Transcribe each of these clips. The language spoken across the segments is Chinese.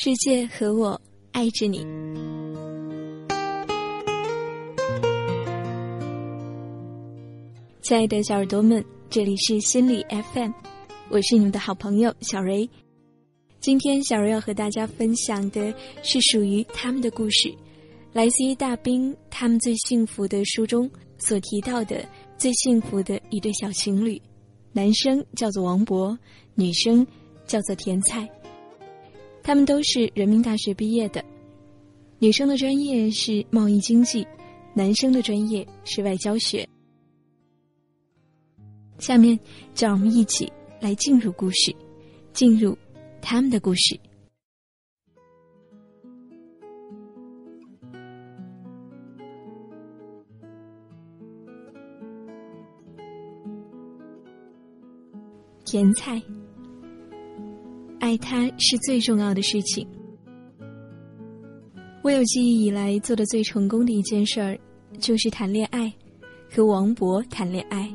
世界和我爱着你。亲爱的小耳朵们，这里是心理 FM，我是你们的好朋友小蕊。今天小蕊要和大家分享的是属于他们的故事，来自于大兵他们最幸福的书中所提到的最幸福的一对小情侣，男生叫做王博，女生叫做甜菜。他们都是人民大学毕业的，女生的专业是贸易经济，男生的专业是外交学。下面，就让我们一起来进入故事，进入他们的故事。甜菜，爱他是最重要的事情。我有记忆以来做的最成功的一件事儿，就是谈恋爱，和王博谈恋爱。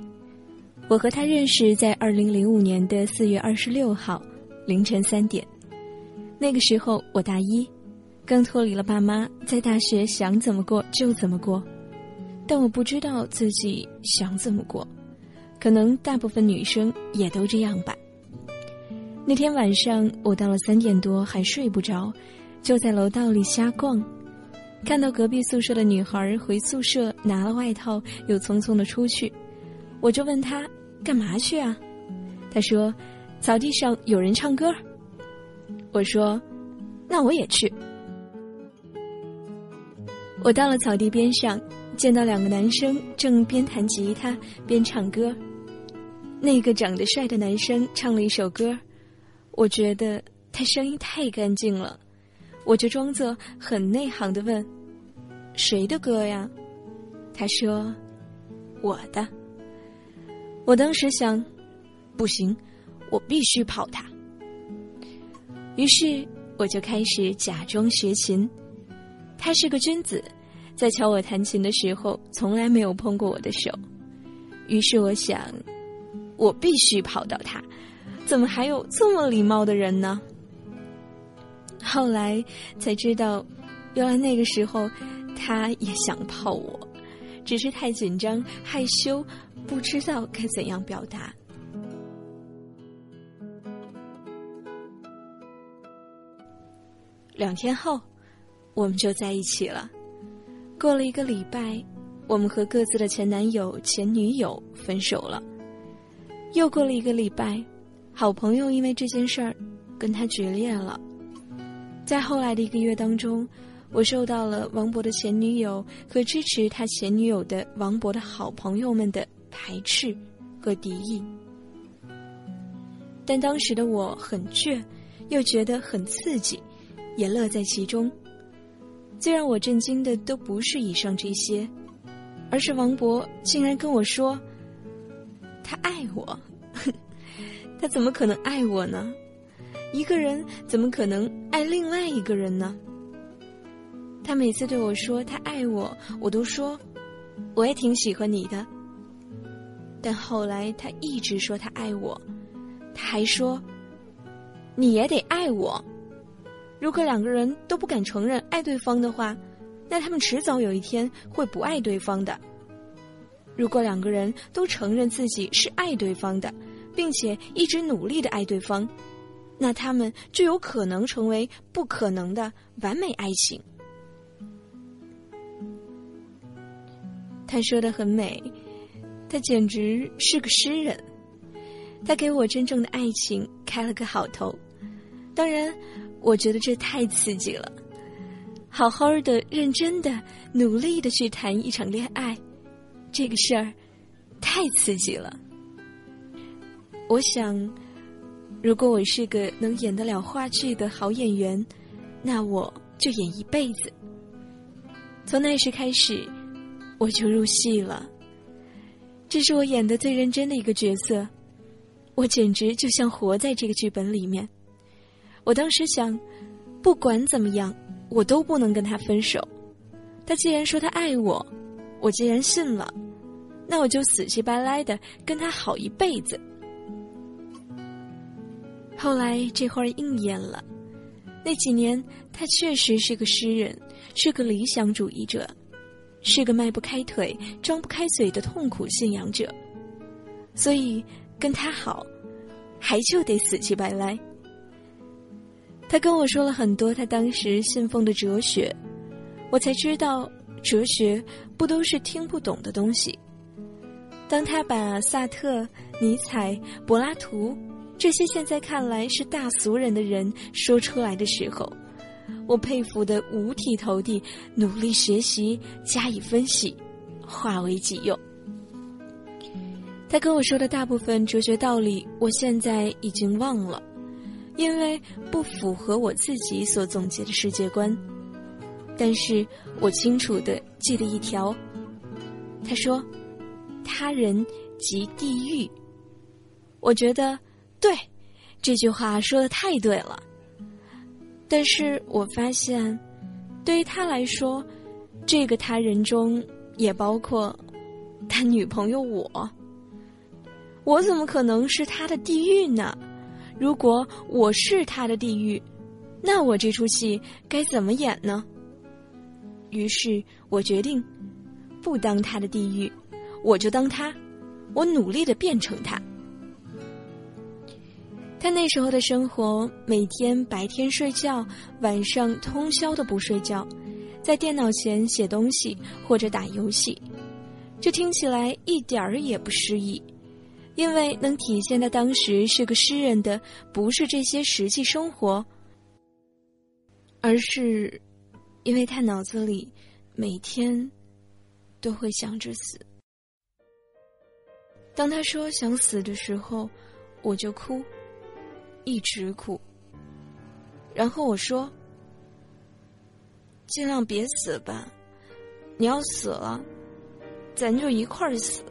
我和他认识在二零零五年的四月二十六号凌晨三点，那个时候我大一，刚脱离了爸妈，在大学想怎么过就怎么过，但我不知道自己想怎么过，可能大部分女生也都这样吧。那天晚上我到了三点多还睡不着，就在楼道里瞎逛，看到隔壁宿舍的女孩回宿舍拿了外套，又匆匆的出去。我就问她干嘛去啊？他说草地上有人唱歌。我说那我也去。我到了草地边上，见到两个男生正边弹吉他边唱歌。那个长得帅的男生唱了一首歌，我觉得他声音太干净了，我就装作很内行的问：“谁的歌呀？”他说：“我的。”我当时想，不行，我必须跑他。于是我就开始假装学琴。他是个君子，在教我弹琴的时候，从来没有碰过我的手。于是我想，我必须跑到他。怎么还有这么礼貌的人呢？后来才知道，原来那个时候他也想泡我，只是太紧张害羞。不知道该怎样表达。两天后，我们就在一起了。过了一个礼拜，我们和各自的前男友、前女友分手了。又过了一个礼拜，好朋友因为这件事儿跟他决裂了。在后来的一个月当中，我受到了王博的前女友和支持他前女友的王博的好朋友们的。排斥和敌意，但当时的我很倔，又觉得很刺激，也乐在其中。最让我震惊的都不是以上这些，而是王博竟然跟我说：“他爱我。”他怎么可能爱我呢？一个人怎么可能爱另外一个人呢？他每次对我说他爱我，我都说我也挺喜欢你的。但后来他一直说他爱我，他还说：“你也得爱我。”如果两个人都不敢承认爱对方的话，那他们迟早有一天会不爱对方的。如果两个人都承认自己是爱对方的，并且一直努力的爱对方，那他们就有可能成为不可能的完美爱情。他说的很美。他简直是个诗人，他给我真正的爱情开了个好头。当然，我觉得这太刺激了。好好的、认真的、努力的去谈一场恋爱，这个事儿太刺激了。我想，如果我是个能演得了话剧的好演员，那我就演一辈子。从那时开始，我就入戏了。这是我演的最认真的一个角色，我简直就像活在这个剧本里面。我当时想，不管怎么样，我都不能跟他分手。他既然说他爱我，我既然信了，那我就死乞白赖的跟他好一辈子。后来这话应验了，那几年，他确实是个诗人，是个理想主义者，是个迈不开腿、张不开嘴的痛苦信仰者。所以，跟他好，还就得死乞白赖。他跟我说了很多他当时信奉的哲学，我才知道，哲学不都是听不懂的东西。当他把萨特、尼采、柏拉图。这些现在看来是大俗人的人说出来的时候，我佩服的五体投地，努力学习，加以分析，化为己用。他跟我说的大部分哲学道理，我现在已经忘了，因为不符合我自己所总结的世界观。但是我清楚的记得一条，他说：“他人即地狱。”我觉得。对，这句话说的太对了。但是我发现，对于他来说，这个他人中也包括他女朋友我。我怎么可能是他的地狱呢？如果我是他的地狱，那我这出戏该怎么演呢？于是我决定不当他的地狱，我就当他，我努力的变成他。他那时候的生活，每天白天睡觉，晚上通宵的不睡觉，在电脑前写东西或者打游戏，这听起来一点儿也不诗意，因为能体现他当时是个诗人的，不是这些实际生活，而是，因为他脑子里每天都会想着死。当他说想死的时候，我就哭。一直哭，然后我说：“尽量别死吧，你要死了，咱就一块儿死。”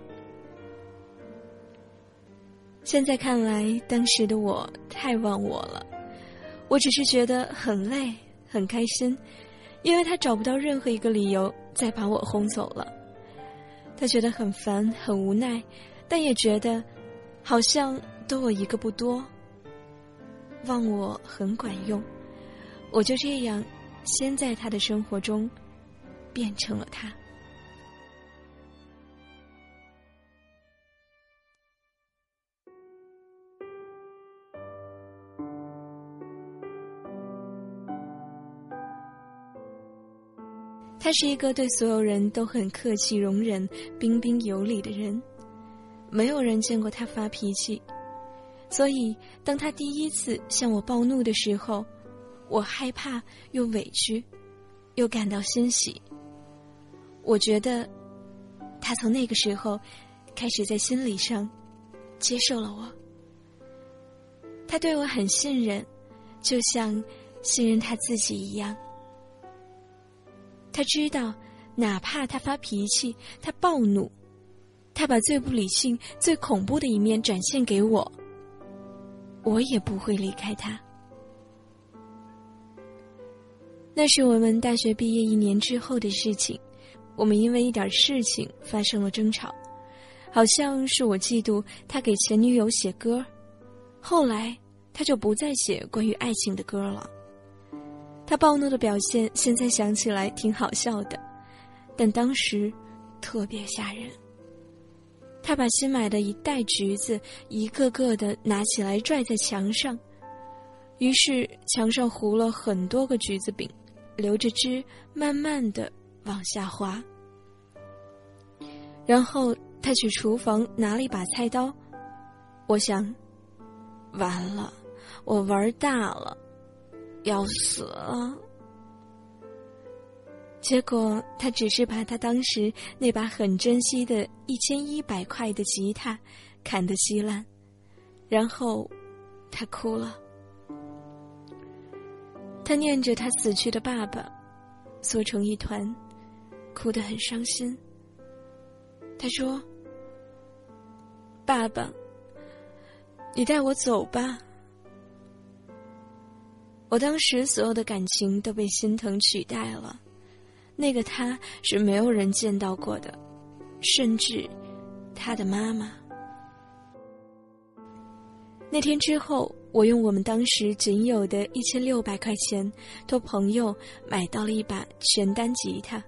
现在看来，当时的我太忘我了。我只是觉得很累，很开心，因为他找不到任何一个理由再把我轰走了。他觉得很烦，很无奈，但也觉得好像多我一个不多。忘我很管用，我就这样，先在他的生活中，变成了他。他是一个对所有人都很客气、容忍、彬彬有礼的人，没有人见过他发脾气。所以，当他第一次向我暴怒的时候，我害怕又委屈，又感到欣喜。我觉得，他从那个时候开始在心理上接受了我。他对我很信任，就像信任他自己一样。他知道，哪怕他发脾气，他暴怒，他把最不理性、最恐怖的一面展现给我。我也不会离开他。那是我们大学毕业一年之后的事情，我们因为一点事情发生了争吵，好像是我嫉妒他给前女友写歌，后来他就不再写关于爱情的歌了。他暴怒的表现，现在想起来挺好笑的，但当时特别吓人。他把新买的一袋橘子一个个的拿起来拽在墙上，于是墙上糊了很多个橘子饼，流着汁，慢慢的往下滑。然后他去厨房拿了一把菜刀，我想，完了，我玩大了，要死了。结果，他只是把他当时那把很珍惜的一千一百块的吉他砍得稀烂，然后他哭了。他念着他死去的爸爸，缩成一团，哭得很伤心。他说：“爸爸，你带我走吧。”我当时所有的感情都被心疼取代了。那个他是没有人见到过的，甚至他的妈妈。那天之后，我用我们当时仅有的一千六百块钱，托朋友买到了一把全单吉他，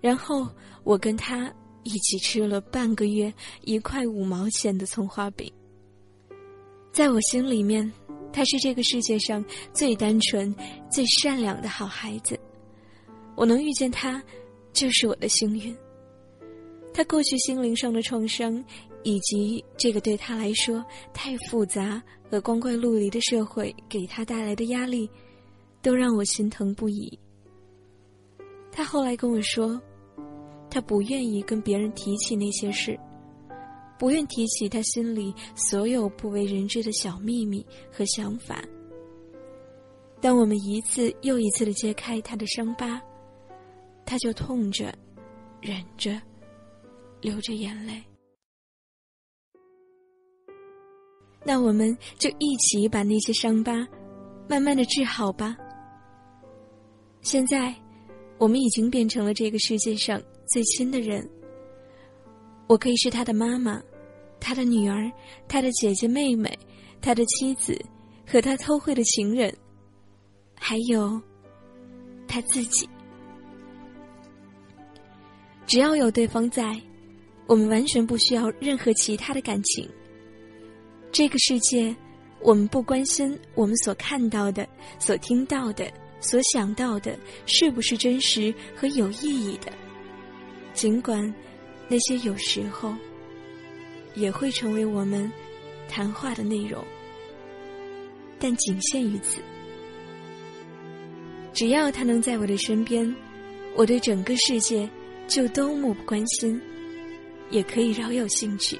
然后我跟他一起吃了半个月一块五毛钱的葱花饼。在我心里面，他是这个世界上最单纯、最善良的好孩子。我能遇见他，就是我的幸运。他过去心灵上的创伤，以及这个对他来说太复杂和光怪陆离的社会给他带来的压力，都让我心疼不已。他后来跟我说，他不愿意跟别人提起那些事，不愿提起他心里所有不为人知的小秘密和想法。当我们一次又一次的揭开他的伤疤，他就痛着，忍着。流着眼泪，那我们就一起把那些伤疤慢慢的治好吧。现在，我们已经变成了这个世界上最亲的人。我可以是他的妈妈，他的女儿，他的姐姐妹妹，他的妻子，和他偷窥的情人，还有他自己。只要有对方在。我们完全不需要任何其他的感情。这个世界，我们不关心我们所看到的、所听到的、所想到的是不是真实和有意义的，尽管那些有时候也会成为我们谈话的内容，但仅限于此。只要他能在我的身边，我对整个世界就都漠不关心。也可以饶有兴趣，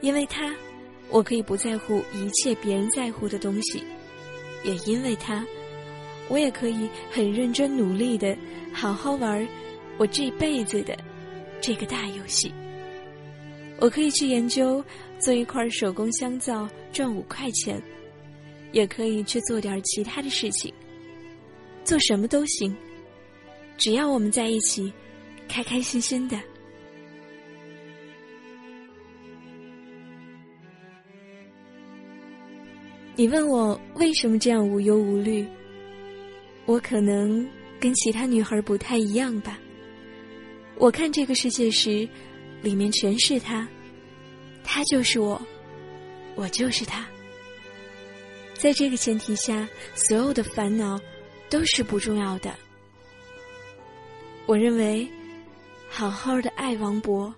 因为他，我可以不在乎一切别人在乎的东西；也因为他，我也可以很认真努力的好好玩我这辈子的这个大游戏。我可以去研究做一块手工香皂赚五块钱，也可以去做点其他的事情，做什么都行，只要我们在一起，开开心心的。你问我为什么这样无忧无虑？我可能跟其他女孩不太一样吧。我看这个世界时，里面全是他，他就是我，我就是他。在这个前提下，所有的烦恼都是不重要的。我认为，好好的爱王博，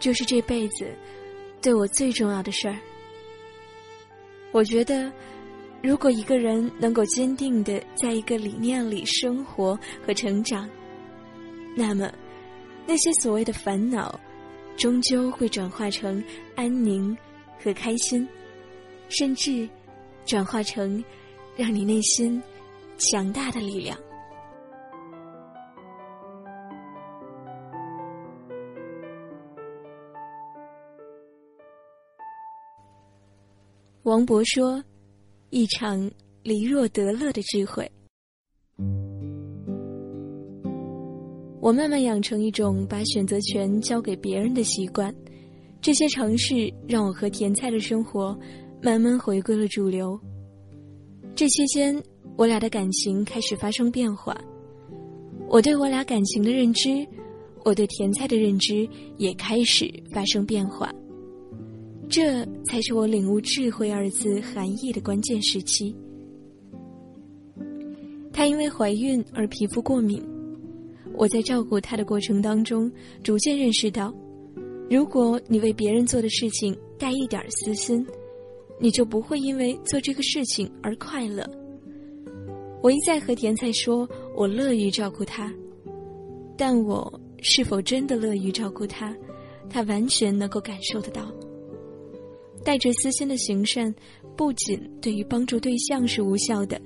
就是这辈子对我最重要的事儿。我觉得，如果一个人能够坚定的在一个理念里生活和成长，那么那些所谓的烦恼，终究会转化成安宁和开心，甚至转化成让你内心强大的力量。王勃说：“一场离若得乐的智慧。”我慢慢养成一种把选择权交给别人的习惯，这些尝试让我和甜菜的生活慢慢回归了主流。这期间，我俩的感情开始发生变化，我对我俩感情的认知，我对甜菜的认知也开始发生变化。这才是我领悟“智慧”二字含义的关键时期。她因为怀孕而皮肤过敏，我在照顾她的过程当中，逐渐认识到，如果你为别人做的事情带一点私心，你就不会因为做这个事情而快乐。我一再和甜菜说，我乐于照顾她，但我是否真的乐于照顾她，她完全能够感受得到。带着私心的行善，不仅对于帮助对象是无效的，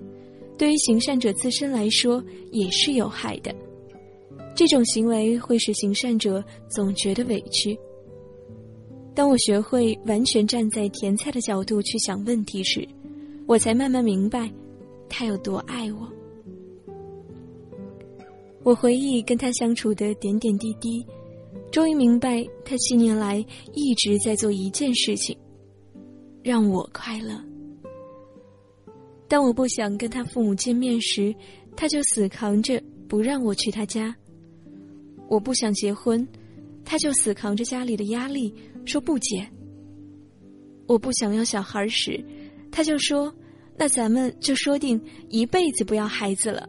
对于行善者自身来说也是有害的。这种行为会使行善者总觉得委屈。当我学会完全站在甜菜的角度去想问题时，我才慢慢明白他有多爱我。我回忆跟他相处的点点滴滴，终于明白他七年来一直在做一件事情。让我快乐，当我不想跟他父母见面时，他就死扛着不让我去他家；我不想结婚，他就死扛着家里的压力说不结；我不想要小孩时，他就说：“那咱们就说定一辈子不要孩子了。”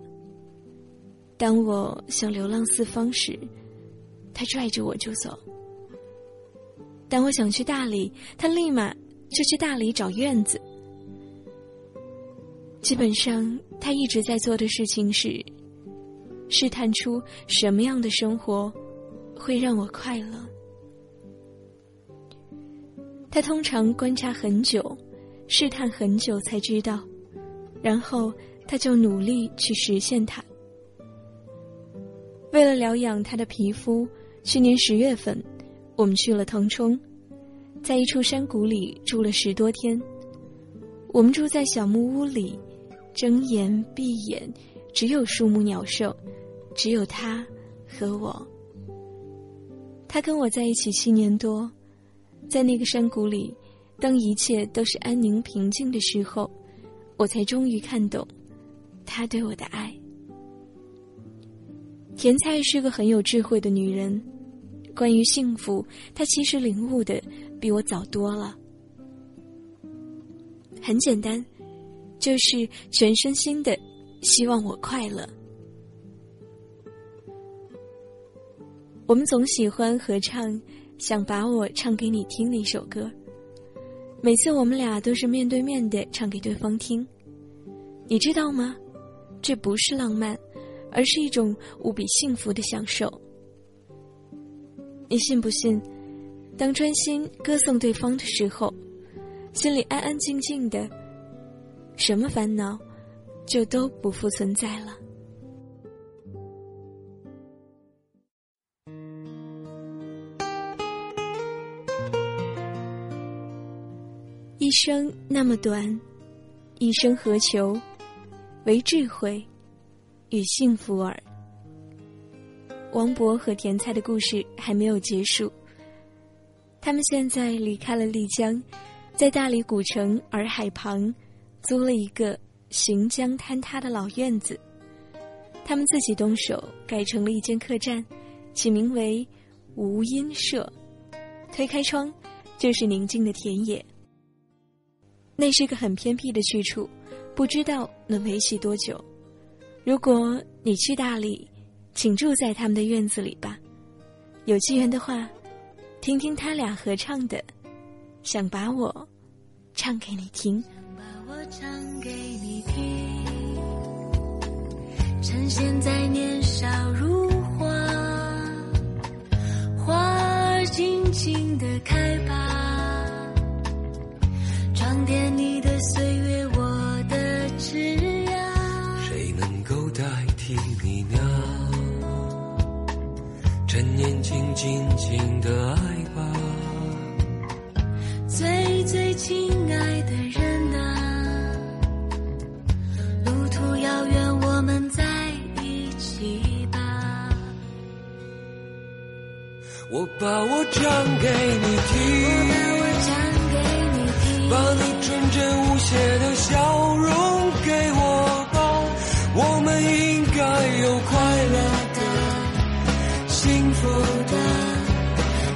当我想流浪四方时，他拽着我就走；当我想去大理，他立马就去大理找院子。基本上，他一直在做的事情是试探出什么样的生活会让我快乐。他通常观察很久，试探很久才知道，然后他就努力去实现它。为了疗养他的皮肤，去年十月份，我们去了腾冲，在一处山谷里住了十多天。我们住在小木屋里，睁眼闭眼，只有树木鸟兽，只有他和我。他跟我在一起七年多，在那个山谷里，当一切都是安宁平静的时候，我才终于看懂他对我的爱。甜菜是个很有智慧的女人，关于幸福，她其实领悟的比我早多了。很简单，就是全身心的希望我快乐。我们总喜欢合唱《想把我唱给你听》那首歌，每次我们俩都是面对面的唱给对方听。你知道吗？这不是浪漫。而是一种无比幸福的享受。你信不信？当专心歌颂对方的时候，心里安安静静的，什么烦恼就都不复存在了。一生那么短，一生何求？为智慧。与幸福耳。王勃和甜菜的故事还没有结束。他们现在离开了丽江，在大理古城洱海旁租了一个行将坍塌的老院子。他们自己动手改成了一间客栈，起名为“无音社”。推开窗，就是宁静的田野。那是个很偏僻的去处，不知道能维系多久。如果你去大理，请住在他们的院子里吧。有机缘的话，听听他俩合唱的《想把我唱给你听》。把我唱给你听，趁现在年少如花，花儿尽情的开吧，装点你的岁月。静静的爱吧，最最亲爱的人啊，路途遥远，我们在一起吧。我把我唱给你听，我把我唱给你听，把你纯真无邪的笑容福的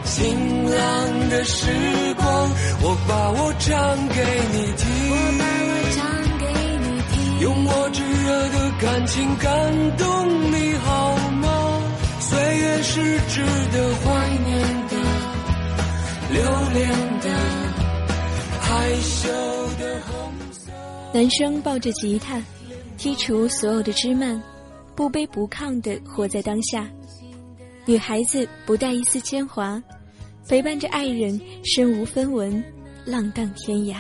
晴朗的时光，我把我唱给你听，我把我唱给你听，用我炙热的感情感动你好吗？岁月是值得怀念的，留恋的，害羞的红色。男生抱着吉他，剔除所有的枝蔓，不卑不亢的活在当下。女孩子不带一丝铅华，陪伴着爱人，身无分文，浪荡天涯。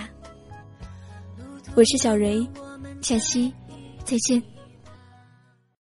我是小蕊，下期再见。